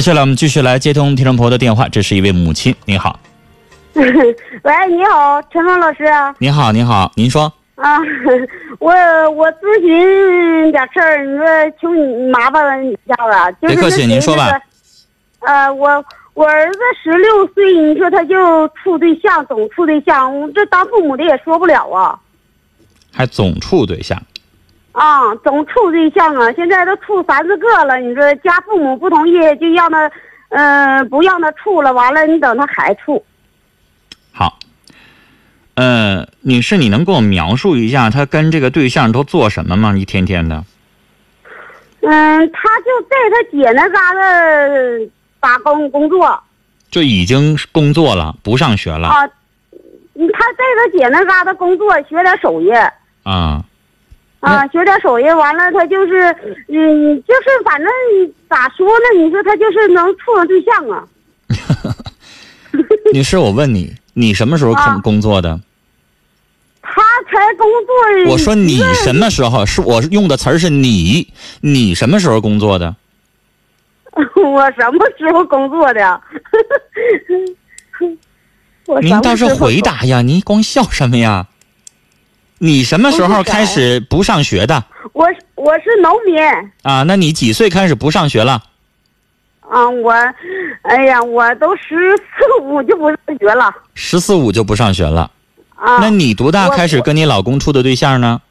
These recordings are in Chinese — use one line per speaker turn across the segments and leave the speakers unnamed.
接下来我们继续来接通听众朋友的电话，这是一位母亲，您好，
喂，你好，陈峰老师啊。
您好，您好，您说，
啊，我我咨询点事儿，你说求你麻烦一下子，就是
别客气您说吧。
呃，我我儿子十六岁，你说他就处对象，总处对象，这当父母的也说不了啊。
还总处对象，
啊，总处对象啊，现在都处三四个了，你说家父母不同意，就让他，嗯、不让他处了，完了你等他还处。
好，呃，女士，你能给我描述一下他跟这个对象都做什么吗？一天天的，
嗯，他就在他姐那嘎达打工工作
就已经工作了，不上学了
啊，嗯他在他姐那嘎达工作，学点手艺
啊？
啊，学点手艺，完了他就是，嗯，就是反正咋说呢？你说他就是能处上对象啊？
女士，我问你，你什么时候
啊
工工作的？
他才工作，
我说你什么时候？是我用的词儿是你，你什么时候工作的？
我什么时候工作的？
您倒是回答呀！您光笑什么呀？你什么时候开始不上学的
我我是农民
啊？那你几岁开始不上学了？
啊，我，哎呀，我都十四五就不上学了
十四五就不上学了。
啊。
那你多大开始跟你老公处的对象呢？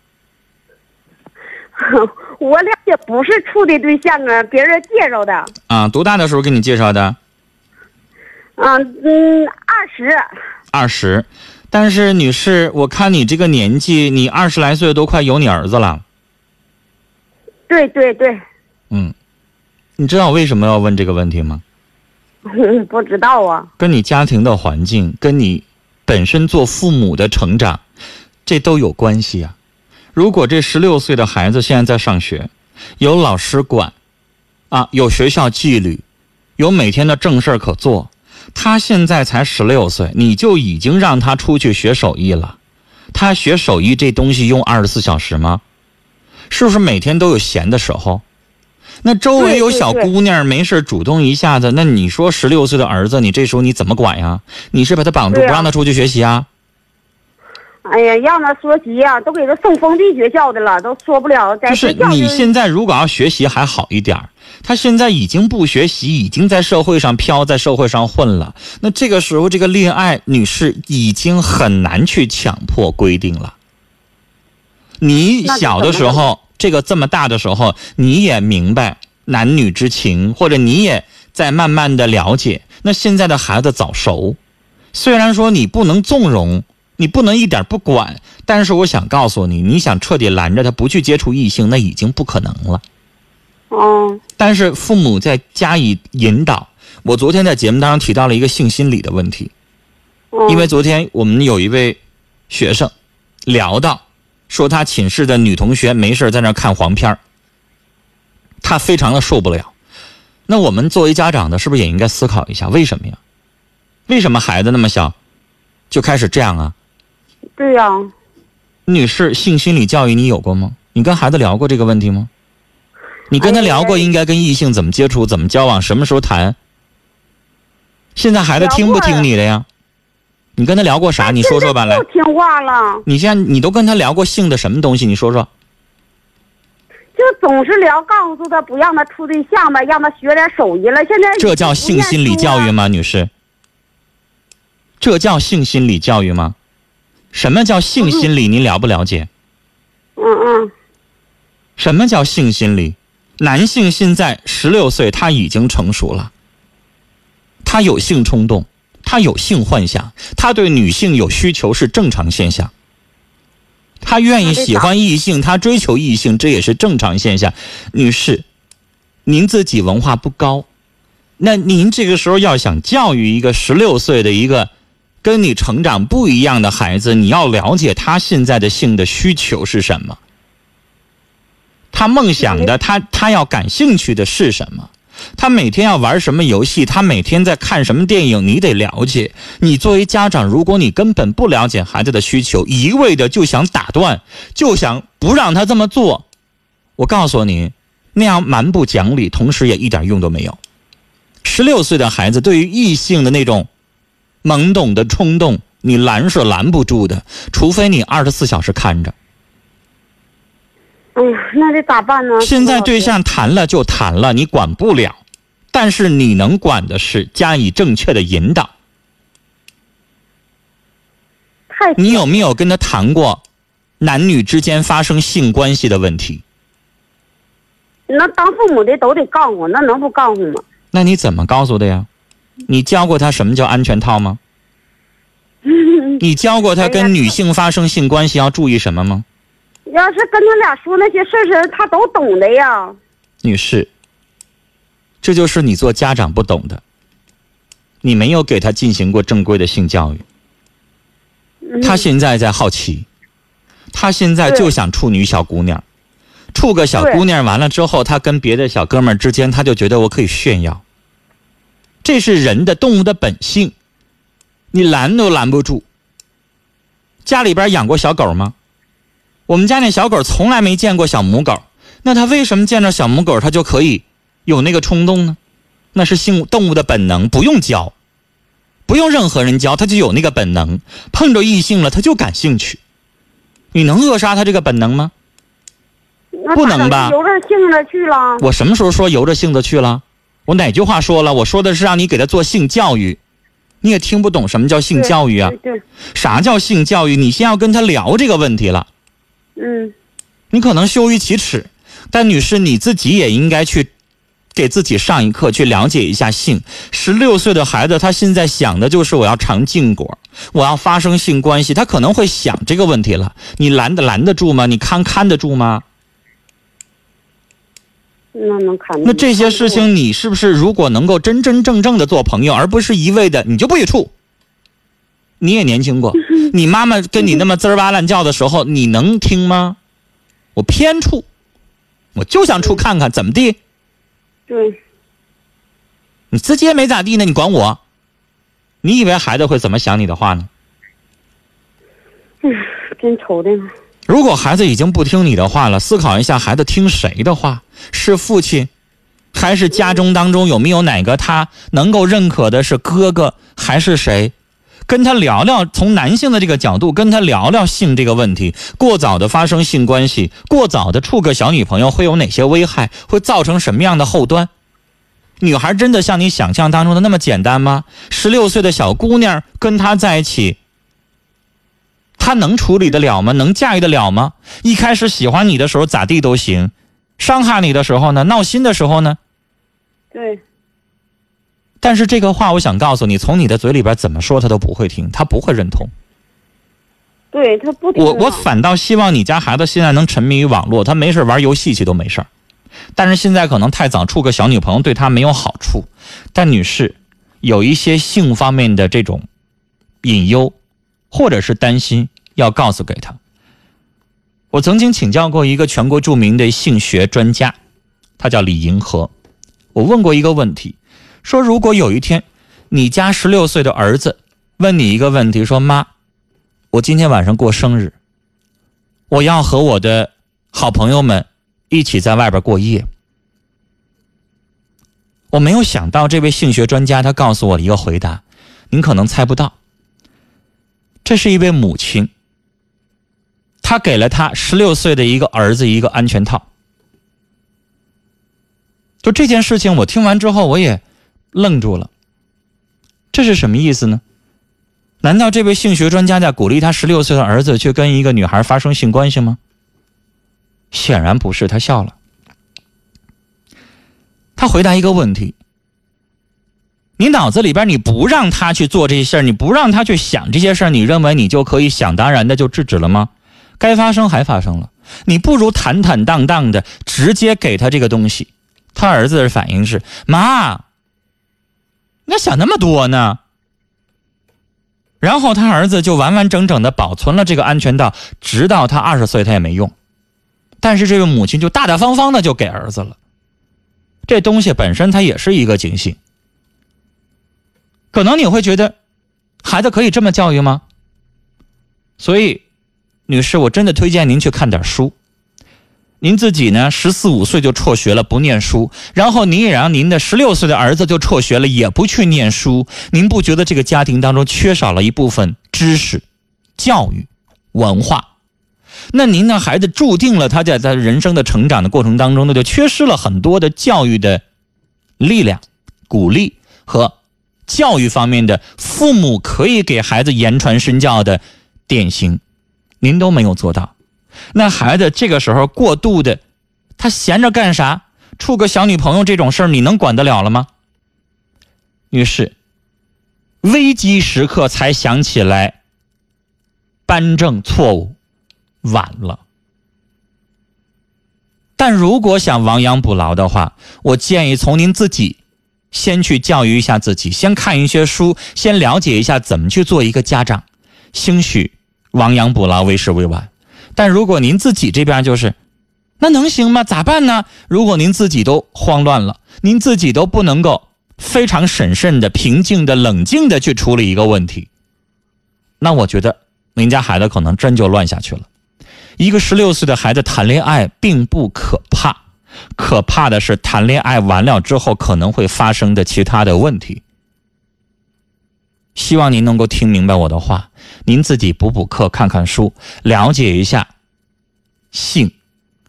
我俩也不是处的对象啊，别人介绍的。
啊，多大的时候给你介绍的？
嗯嗯，二十。
二十。但是女士，我看你这个年纪，你二十来岁都快有你儿子了。
对对对，
嗯，你知道我为什么要问这个问题吗？
不知道啊。
跟你家庭的环境，跟你本身做父母的成长，这都有关系啊。如果这十六岁的孩子现在在上学，有老师管，啊，有学校纪律，有每天的正事儿可做，他现在才十六岁，你就已经让他出去学手艺了。他学手艺这东西用二十四小时吗？是不是每天都有闲的时候？那周围有小姑娘没事主动一下子，那你说十六岁的儿子，你这时候你怎么管呀？你是把他绑住
啊
不让他出去学习啊？
哎呀，让他说急呀、都给他送封闭学校的了，都说不了。在
就是你现在如果要学习还好一点儿他现在已经不学习，已经在社会上飘，在社会上混了。那这个时候，这个恋爱，女士已经很难去强迫规定了。你小的时候，这个这么大的时候，你也明白男女之情，或者你也在慢慢的了解。那现在的孩子早熟，虽然说你不能纵容，你不能一点不管，但是我想告诉你，你想彻底拦着他不去接触异性，那已经不可能了。
嗯
但是父母在加以引导。我昨天在节目当中提到了一个性心理的问题，
嗯，
因为昨天我们有一位学生聊到，说他寝室的女同学没事在那看黄片儿他非常的受不了。那我们作为家长的，是不是也应该思考一下，为什么呀？为什么孩子那么小就开始这样啊？
对呀、
女士，性心理教育你有过吗？你跟孩子聊过这个问题吗？你跟他
哎
聊过应该跟异性怎么接触、怎么交往、什么时候谈？现在孩子听不听你的呀？你跟他聊过啥？你说说吧，来
不，听话了，
你现在你都跟他聊过性的什么东西？你说说。
就总是聊，告诉他不让他处对象吧，让他学点手艺了。现在
这叫性心理教育
吗？
吗，女士？这叫性心理教育吗？什么叫性心理？您了不了解？
嗯嗯，
什么叫性心理？男性现在十六岁，他已经成熟了，他有性冲动，他有性幻想，他对女性有需求是正常现象。他愿意喜欢异性，他追求异性，这也是正常现象。女士，您自己文化不高，那您这个时候要想教育一个十六岁的一个跟你成长不一样的孩子，你要了解他现在的性的需求是什么。他梦想的，他他要感兴趣的是什么？他每天要玩什么游戏？他每天在看什么电影？你得了解。你作为家长，如果你根本不了解孩子的需求，一味的就想打断，就想不让他这么做，我告诉你，那样蛮不讲理，同时也一点用都没有。十六岁的孩子对于异性的那种懵懂的冲动，你拦是拦不住的，除非你二十四小时看着。
哎呀，那得咋办呢？
现在对象谈了就谈了，你管不了，但是你能管的是加以正确的引导。
太
你有没有跟他谈过男女之间发生性关系的问题？
那当父母的都得告诉我，那能不告诉吗？
那你怎么告诉的呀？你教过他什么叫安全套吗？你教过他跟女性发生性关系要注意什么吗？
要是跟他俩说那些事儿时，他都懂的呀。
女士，这就是你做家长不懂的，你没有给他进行过正规的性教育。
嗯
他现在在好奇，他现在就想处女小姑娘，处个小姑娘完了之后，他跟别的小哥们儿之间，他就觉得我可以炫耀。这是人的动物的本性，你拦都拦不住。家里边养过小狗吗？我们家那小狗从来没见过小母狗，那它为什么见着小母狗它就可以有那个冲动呢？那是性动物的本能，不用教，不用任何人教，它就有那个本能。碰着异性了，它就感兴趣。你能扼杀它这个本能吗？不能吧
由着性子去了。
我什么时候说由着性子去了？我哪句话说了？我说的是让你给他做性教育，你也听不懂什么叫性教育啊？
对对，
啥叫性教育？你先要跟他聊这个问题了。
嗯，
你可能羞于启齿，但女士你自己也应该去给自己上一课，去了解一下性。十六岁的孩子，他现在想的就是我要尝禁果，我要发生性关系，他可能会想这个问题了。你拦得拦得住吗？你看看得住吗？
那能看。
那这些事情，你是不是如果能够真真正正的做朋友，而不是一味的你就不许处？你也年轻过，你妈妈跟你那么滋儿哇乱叫的时候，你能听吗？我偏处，我就想处看看怎么地。
对，
你自己也没咋地呢，你管我？你以为孩子会怎么想你的话呢？
真愁的呢。
如果孩子已经不听你的话了，思考一下，孩子听谁的话？是父亲，还是家中当中有没有哪个他能够认可的？是哥哥还是谁？跟他聊聊，从男性的这个角度跟他聊聊性这个问题。过早的发生性关系，过早的处个小女朋友会有哪些危害？会造成什么样的后端？女孩真的像你想象当中的那么简单吗？十六岁的小姑娘跟他在一起，她能处理得了吗？能驾驭得了吗？一开始喜欢你的时候咋地都行，伤害你的时候呢？闹心的时候呢？
对，
但是这个话我想告诉你，从你的嘴里边怎么说他都不会听，他不会认同。
对他不听
我我
啊
反倒希望你家孩子现在能沉迷于网络，他没事玩游戏去都没事儿但是现在可能太早处个小女朋友对他没有好处。但女士，有一些性方面的这种隐忧或者是担心，要告诉给他。我曾经请教过一个全国著名的性学专家，他叫李银河。我问过一个问题，说如果有一天你家十六岁的儿子问你一个问题，说妈，我今天晚上过生日，我要和我的好朋友们一起在外边过夜。我没有想到这位性学专家他告诉我的一个回答，您可能猜不到。这是一位母亲，她给了他十六岁的一个儿子一个安全套。就这件事情，我听完之后我也愣住了。这是什么意思呢？难道这位性学专家在鼓励他十六岁的儿子去跟一个女孩发生性关系吗？显然不是，他笑了。他回答一个问题：你脑子里边你不让他去做这些事儿，你不让他去想这些事儿，你认为你就可以想当然的就制止了吗？该发生还发生了，你不如坦坦荡荡的直接给他这个东西。他儿子的反应是：妈，你咋想那么多呢？然后他儿子就完完整整的保存了这个安全套，直到他二十岁他也没用。但是这位母亲就大大方方的就给儿子了。这东西本身它也是一个警醒。可能你会觉得，孩子可以这么教育吗？所以，女士，我真的推荐您去看点书。您自己呢，十四五岁就辍学了，不念书，然后您也让您的十六岁的儿子就辍学了，也不去念书。您不觉得这个家庭当中缺少了一部分知识、教育、文化？那您的孩子注定了他在他人生的成长的过程当中，那就缺失了很多的教育的力量、鼓励和教育方面的父母可以给孩子言传身教的典型，您都没有做到。那孩子这个时候过度的，他闲着干啥？处个小女朋友这种事儿，你能管得了了吗？于是，危机时刻才想起来扳正错误，晚了。但如果想亡羊补牢的话，我建议从您自己先去教育一下自己，先看一些书，先了解一下怎么去做一个家长，兴许亡羊补牢为时未晚。但如果您自己这边就是，那能行吗？咋办呢？如果您自己都慌乱了，您自己都不能够非常审慎的、平静的、冷静的去处理一个问题，那我觉得您家孩子可能真就乱下去了。一个十六岁的孩子谈恋爱并不可怕，可怕的是谈恋爱完了之后可能会发生的其他的问题。希望您能够听明白我的话，您自己补补课，看看书，了解一下性，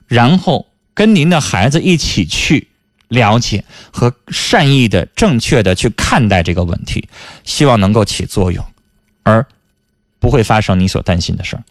然后跟您的孩子一起去了解和善意的、正确的去看待这个问题，希望能够起作用，而不会发生你所担心的事儿。